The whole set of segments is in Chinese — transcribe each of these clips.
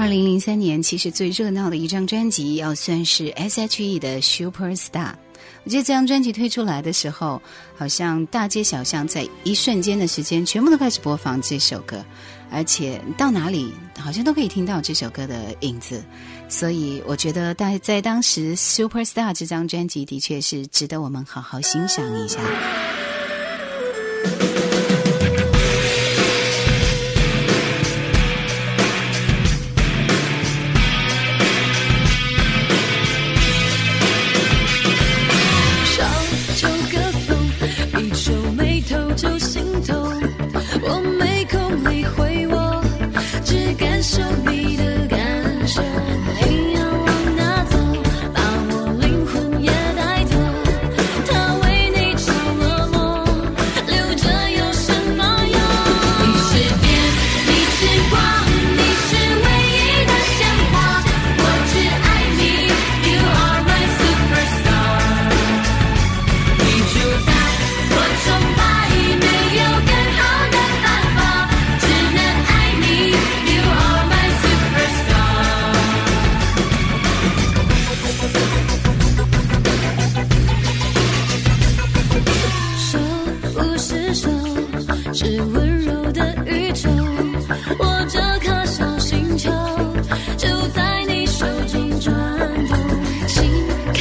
二零零三年，其实最热闹的一张专辑要算是 S.H.E 的《Super Star》。我觉得这张专辑推出来的时候，好像大街小巷在一瞬间的时间，全部都开始播放这首歌，而且到哪里好像都可以听到这首歌的影子。所以，我觉得当在当时，《Super Star》这张专辑的确是值得我们好好欣赏一下。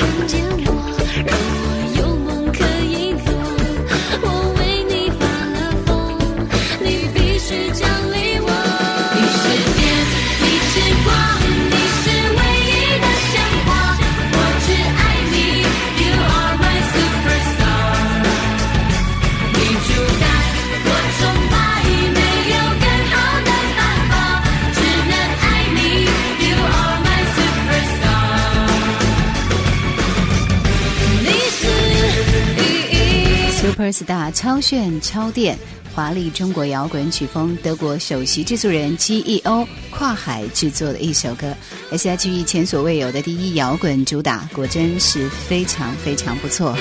人见。超炫超电，华丽中国摇滚曲风，德国首席制作人 g e o 跨海制作的一首歌，SHE 前所未有的第一摇滚主打，果真是非常非常不错。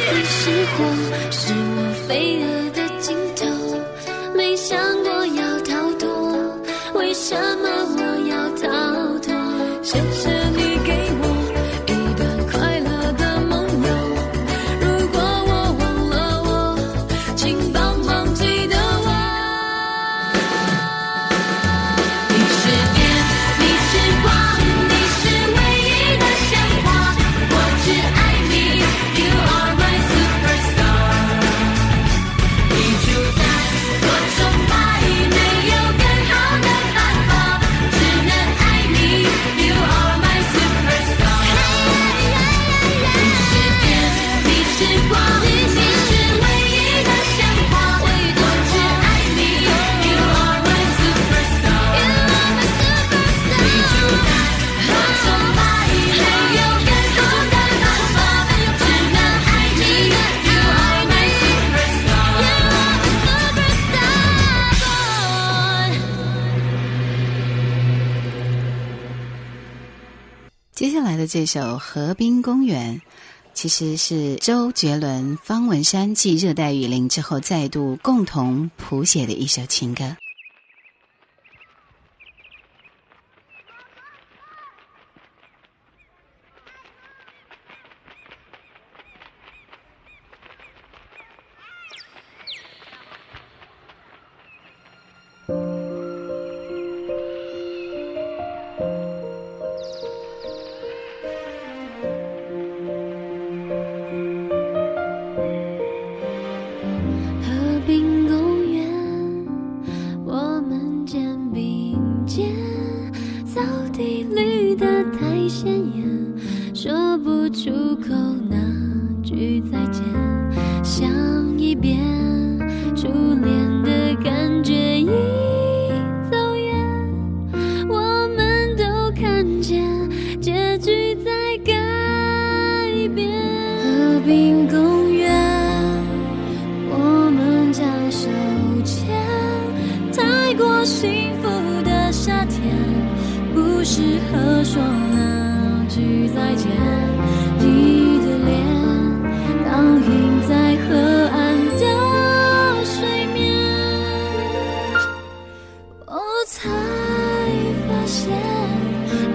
这首《河滨公园》，其实是周杰伦、方文山继《热带雨林》之后再度共同谱写的一首情歌。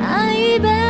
爱一辈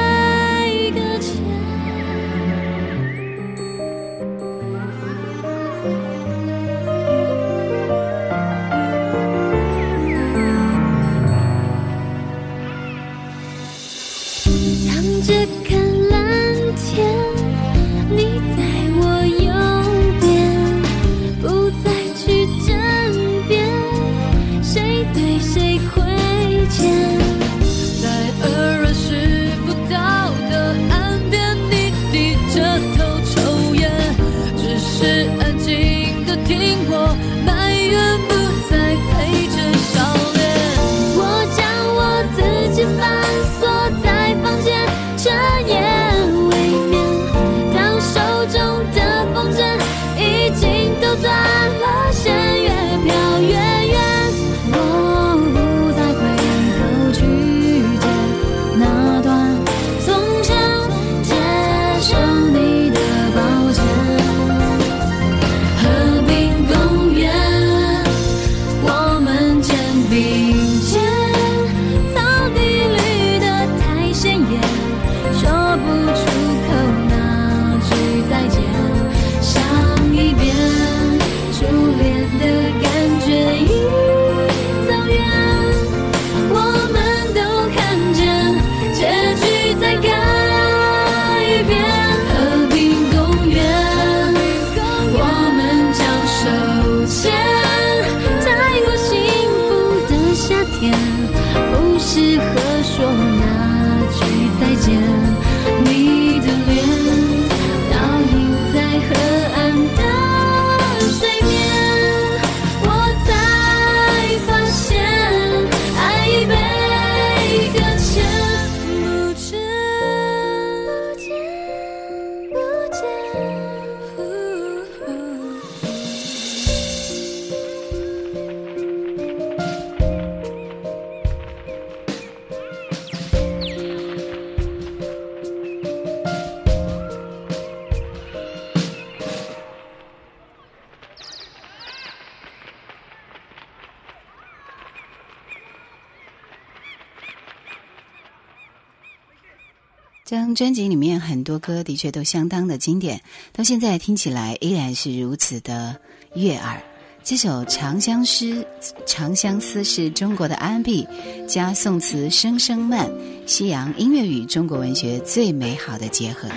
专辑里面很多歌的确都相当的经典，到现在听起来依然是如此的悦耳。这首《长相思》，《长相思》是中国的安 B 加宋词《声声慢》，西洋音乐与中国文学最美好的结合。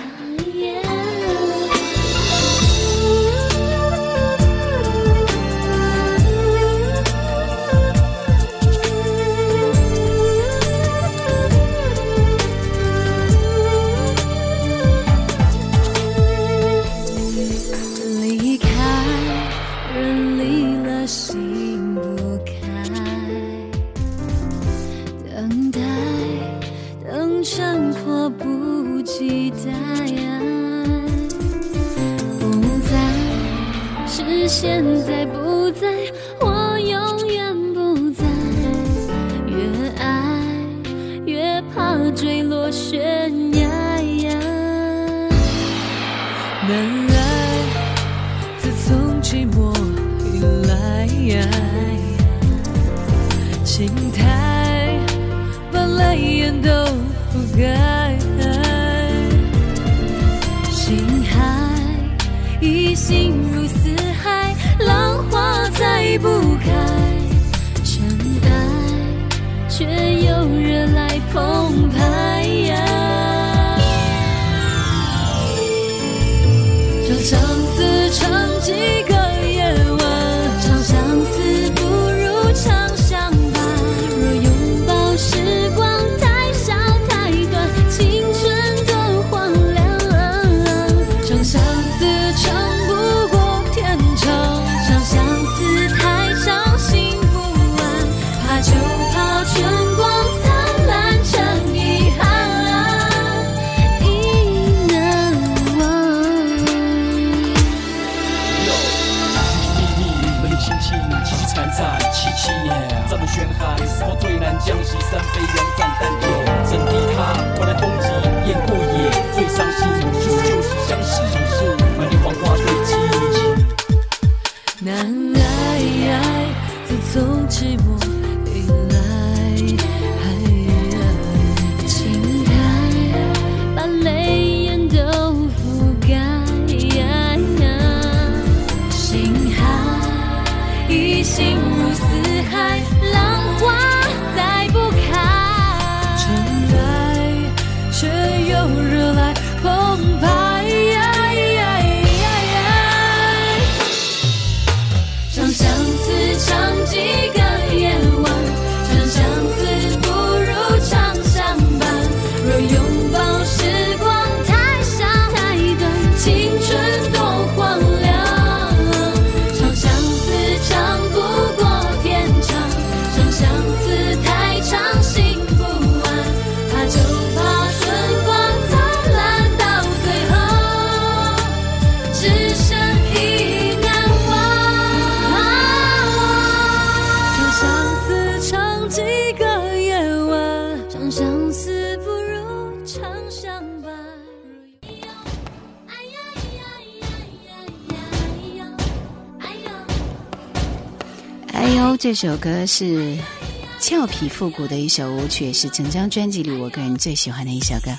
期待不再是现在。不。这首歌是俏皮复古的一首舞曲，是整张专辑里我个人最喜欢的一首歌。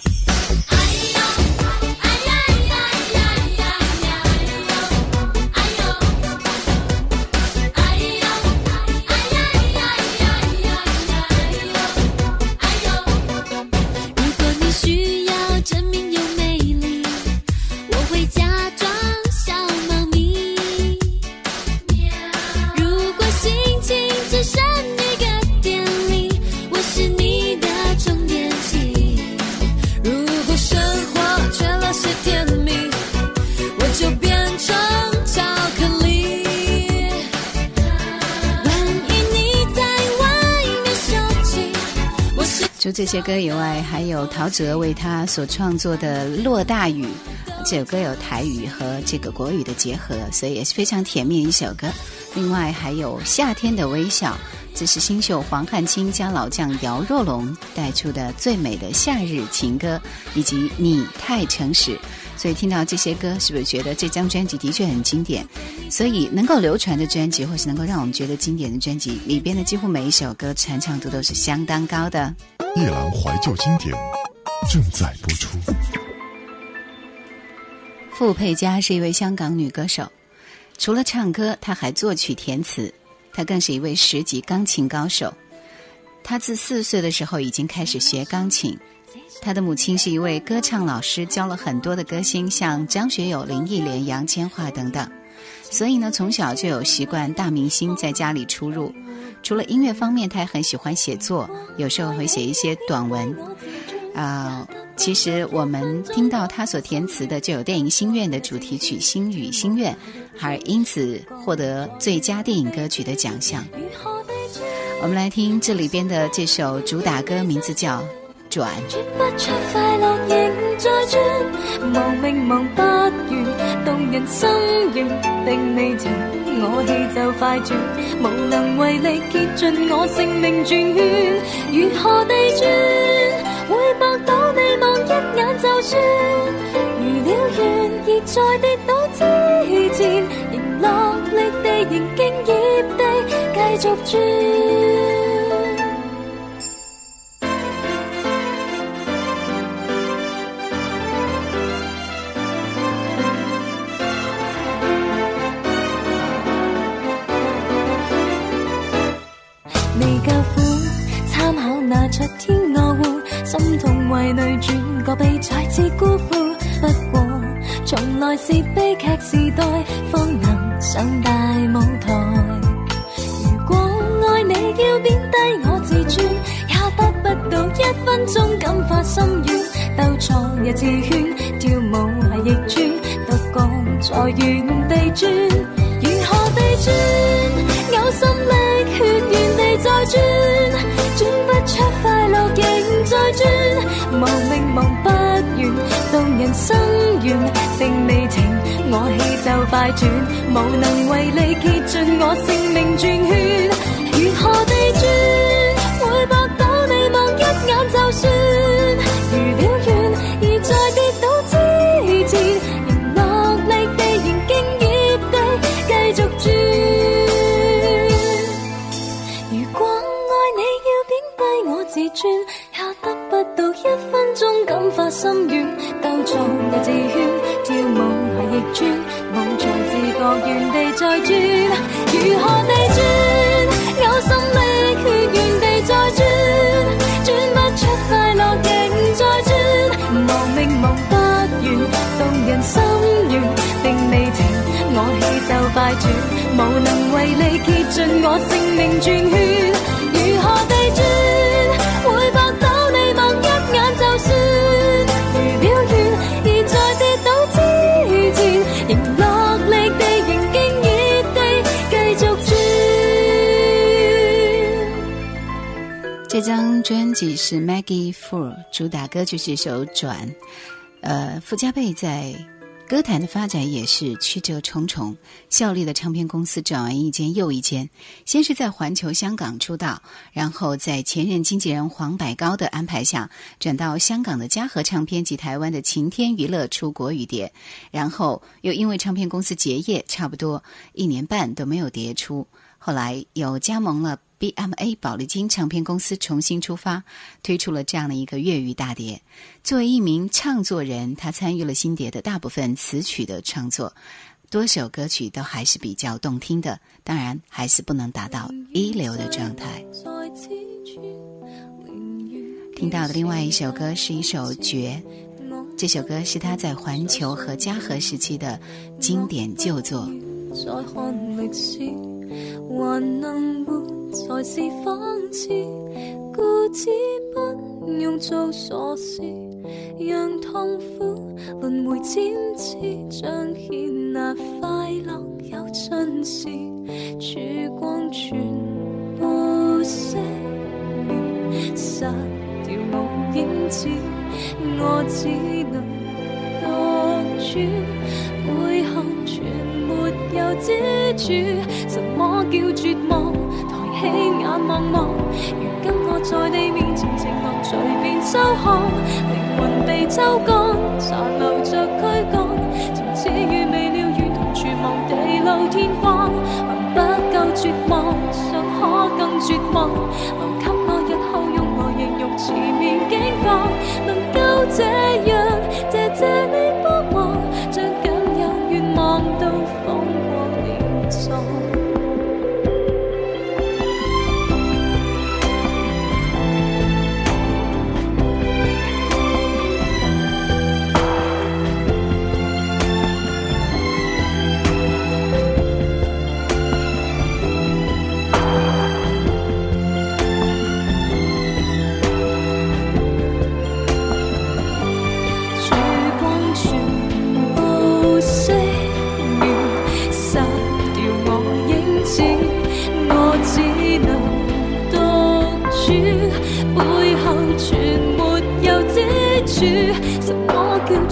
除这些歌以外，还有陶喆为他所创作的《落大雨》，这首歌有台语和这个国语的结合，所以也是非常甜蜜一首歌。另外还有《夏天的微笑》，这是新秀黄汉卿将老将姚若龙带出的最美的夏日情歌，以及《你太诚实》。所以听到这些歌，是不是觉得这张专辑的确很经典？所以能够流传的专辑，或是能够让我们觉得经典的专辑里边的几乎每一首歌传唱度都是相当高的。夜阑怀旧经典正在播出。傅佩嘉是一位香港女歌手，除了唱歌，她还作曲填词。她更是一位十级钢琴高手。她自四岁的时候已经开始学钢琴。她的母亲是一位歌唱老师，教了很多的歌星，像张学友、林忆莲、杨千嬅等等。所以呢，从小就有习惯大明星在家里出入。除了音乐方面，他还很喜欢写作，有时候会写一些短文。啊，其实我们听到他所填词的就有电影《心愿》的主题曲《星语心愿》，而因此获得最佳电影歌曲的奖项。我们来听这里边的这首主打歌，名字叫。转，不出快乐，仍在转，望命望不完，动人心弦，并未情。我气就快转，无能为力，竭尽我性命转圈，如何地转，会白到你望一眼就算，如了愿，而在跌倒之前，仍落力地，仍敬业地，继续转。出天鹅湖，心痛为女转个被再次辜负。不过，从来是悲剧时代，方能上大舞台。如果爱你要贬低我自尊，也得不到一分钟感化心软。兜错又自圈，跳舞鞋亦转，独个在原地转，如何地转？人生完情未停，我气就快断，无能为力，竭尽我性命转圈，如何地转，会博到你望一眼就算。如了愿，而在跌倒之前，仍落力地、仍敬业地继续转。如果爱你要贬低我自尊，也得不到一分钟感化心愿。兜错个字圈，跳舞下亦转，舞想自觉原地再转，如何地转？呕心沥血原地再转，转不出快乐仍再转，亡命忙不完，动人心弦，定未停，我气就快断，无能为力，竭尽我性命转圈。这张专辑是 Maggie Fu o 主打歌就是一首《转》。呃，傅家贝在歌坛的发展也是曲折重重，效力的唱片公司转完一间又一间。先是在环球香港出道，然后在前任经纪人黄百高的安排下，转到香港的嘉禾唱片及台湾的晴天娱乐出国语碟，然后又因为唱片公司结业，差不多一年半都没有碟出，后来又加盟了。BMA 保利金唱片公司重新出发，推出了这样的一个粤语大碟。作为一名唱作人，他参与了新碟的大部分词曲的创作，多首歌曲都还是比较动听的。当然，还是不能达到一流的状态。听到的另外一首歌是一首《绝》，这首歌是他在环球和嘉禾时期的经典旧作。再看历史，还能活才是讽刺。故此不用做傻事，让痛苦轮回，展翅彰显那快乐有真事。曙光全部熄灭失掉无影子，我只能独处。支柱，什么叫绝望？抬起眼望望，如今我在你面前，情狂随便收看，灵魂被抽干，残留着躯干。从此与未了缘同绝望，地老天荒，还不够绝望，尚可更绝望。留给我日后用来形容前面惊况，能够这样。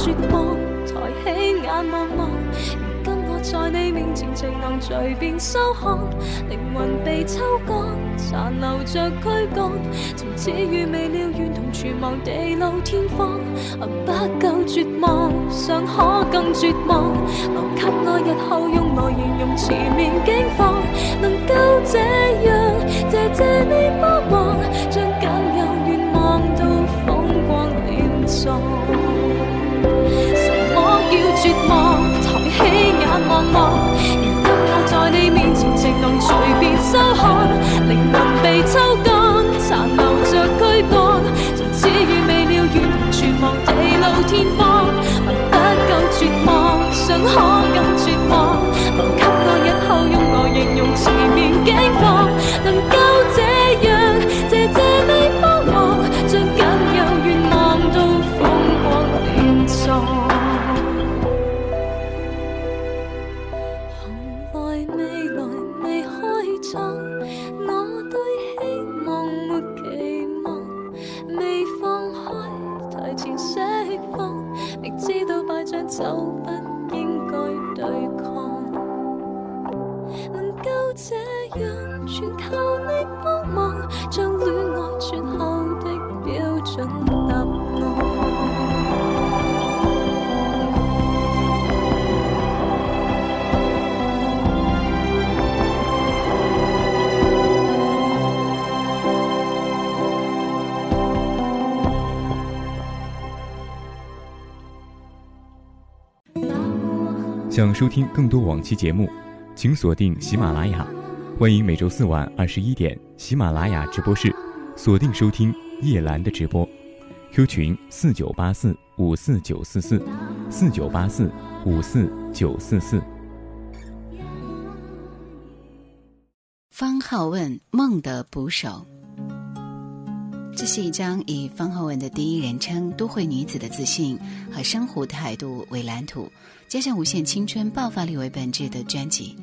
绝望，抬起眼望望，如今我在你面前，情能随便收看，灵魂被抽干，残留着躯干，从此与未了愿同存亡，地老天荒。不够绝望，尚可更绝望，留给我日后用来形容前面境况。能够这样，谢谢你不忙，将仅有愿望都风光殓葬。要绝望，抬起眼望望，如今我在你面前，情能随便收看，灵魂被抽干，残留着躯干，从此与未了缘全忘，地老天荒还不够绝望，想可更绝望？留给我一口用来形容前面惊况，能想收听更多往期节目，请锁定喜马拉雅。欢迎每周四晚二十一点喜马拉雅直播室，锁定收听叶兰的直播。Q 群四九八四五四九四四四九八四五四九四四。方浩问梦的捕手，这是一张以方浩文的第一人称都会女子的自信和生活态度为蓝图。加上无限青春爆发力为本质的专辑，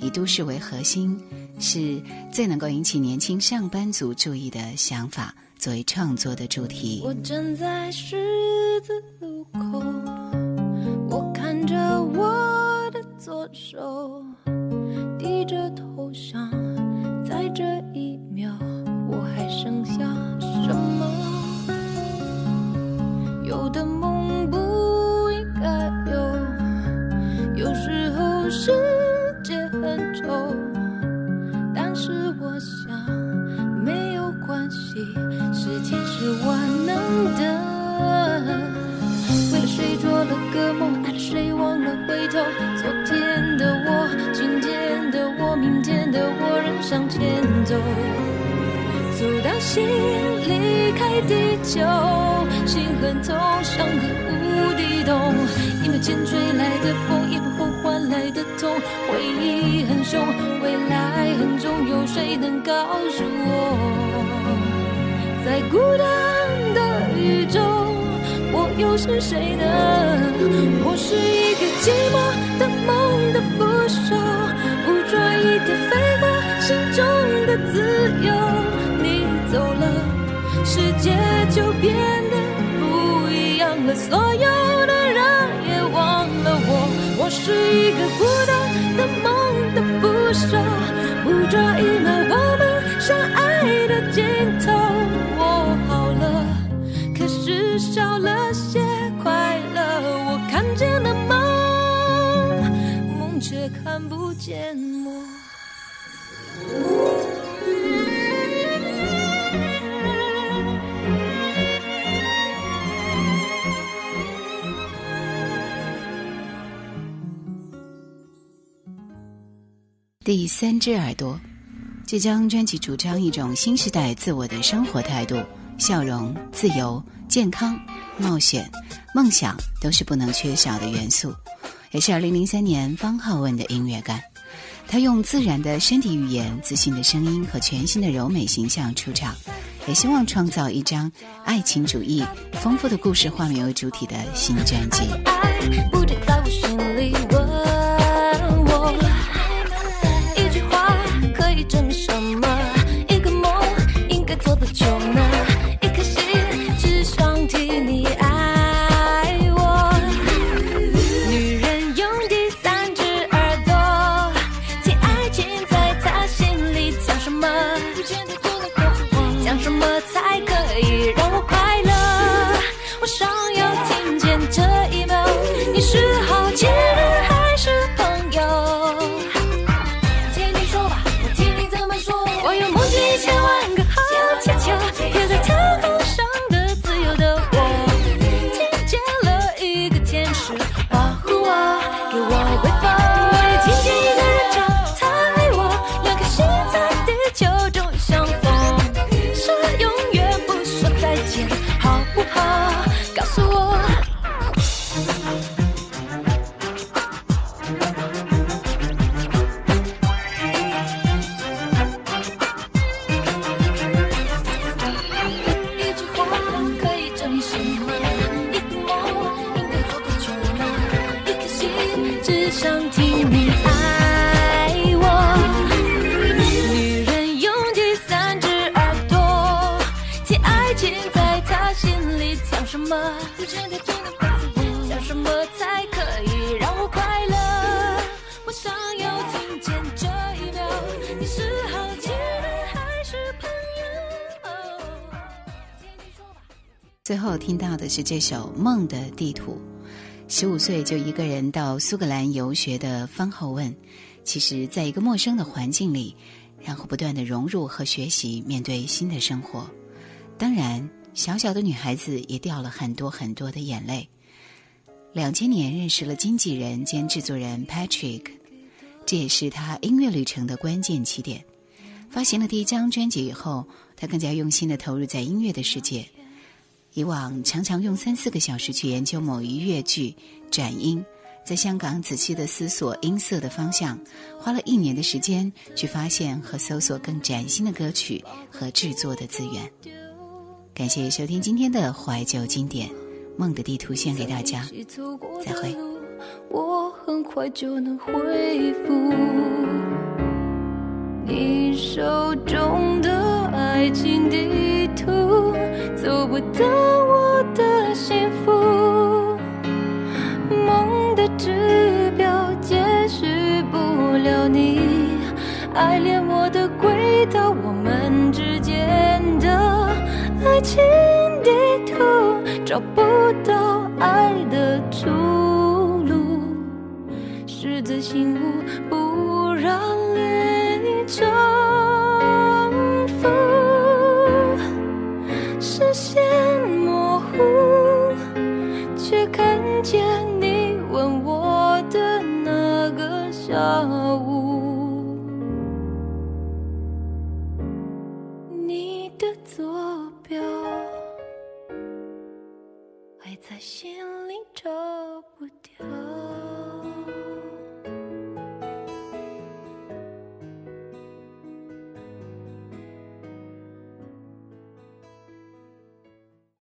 以都市为核心，是最能够引起年轻上班族注意的想法作为创作的主题。我站在十字路口，我看着我的左手。在孤单的宇宙，我又是谁呢？我是一个寂寞的梦的捕手，捕捉一点飞过心中的自由。你走了，世界就变得不一样了。所有的人也忘了我，我是一个孤单的梦的捕手，捕捉一秒我们相爱的镜头。少了些快乐我看见了梦梦却看不见我第三只耳朵即将专辑主张一种新时代自我的生活态度笑容、自由、健康、冒险、梦想，都是不能缺少的元素，也是2003年方浩文的音乐感。他用自然的身体语言、自信的声音和全新的柔美形象出场，也希望创造一张爱情主义、丰富的故事画面为主体的新专辑。不在我心里。最后听到的是这首《梦的地图》。十五岁就一个人到苏格兰游学的方浩问，其实，在一个陌生的环境里，然后不断的融入和学习，面对新的生活。当然，小小的女孩子也掉了很多很多的眼泪。两千年认识了经纪人兼制作人 Patrick，这也是他音乐旅程的关键起点。发行了第一张专辑以后，他更加用心的投入在音乐的世界。以往常常用三四个小时去研究某一乐剧转音，在香港仔细的思索音色的方向，花了一年的时间去发现和搜索更崭新的歌曲和制作的资源。感谢收听今天的怀旧经典《梦的地图》，献给大家。再会。你手中的爱情地图。走不到我的幸福，梦的指标解释不了你，爱恋我的轨道，我们之间的爱情地图找不到爱的出路，十字星雾不让。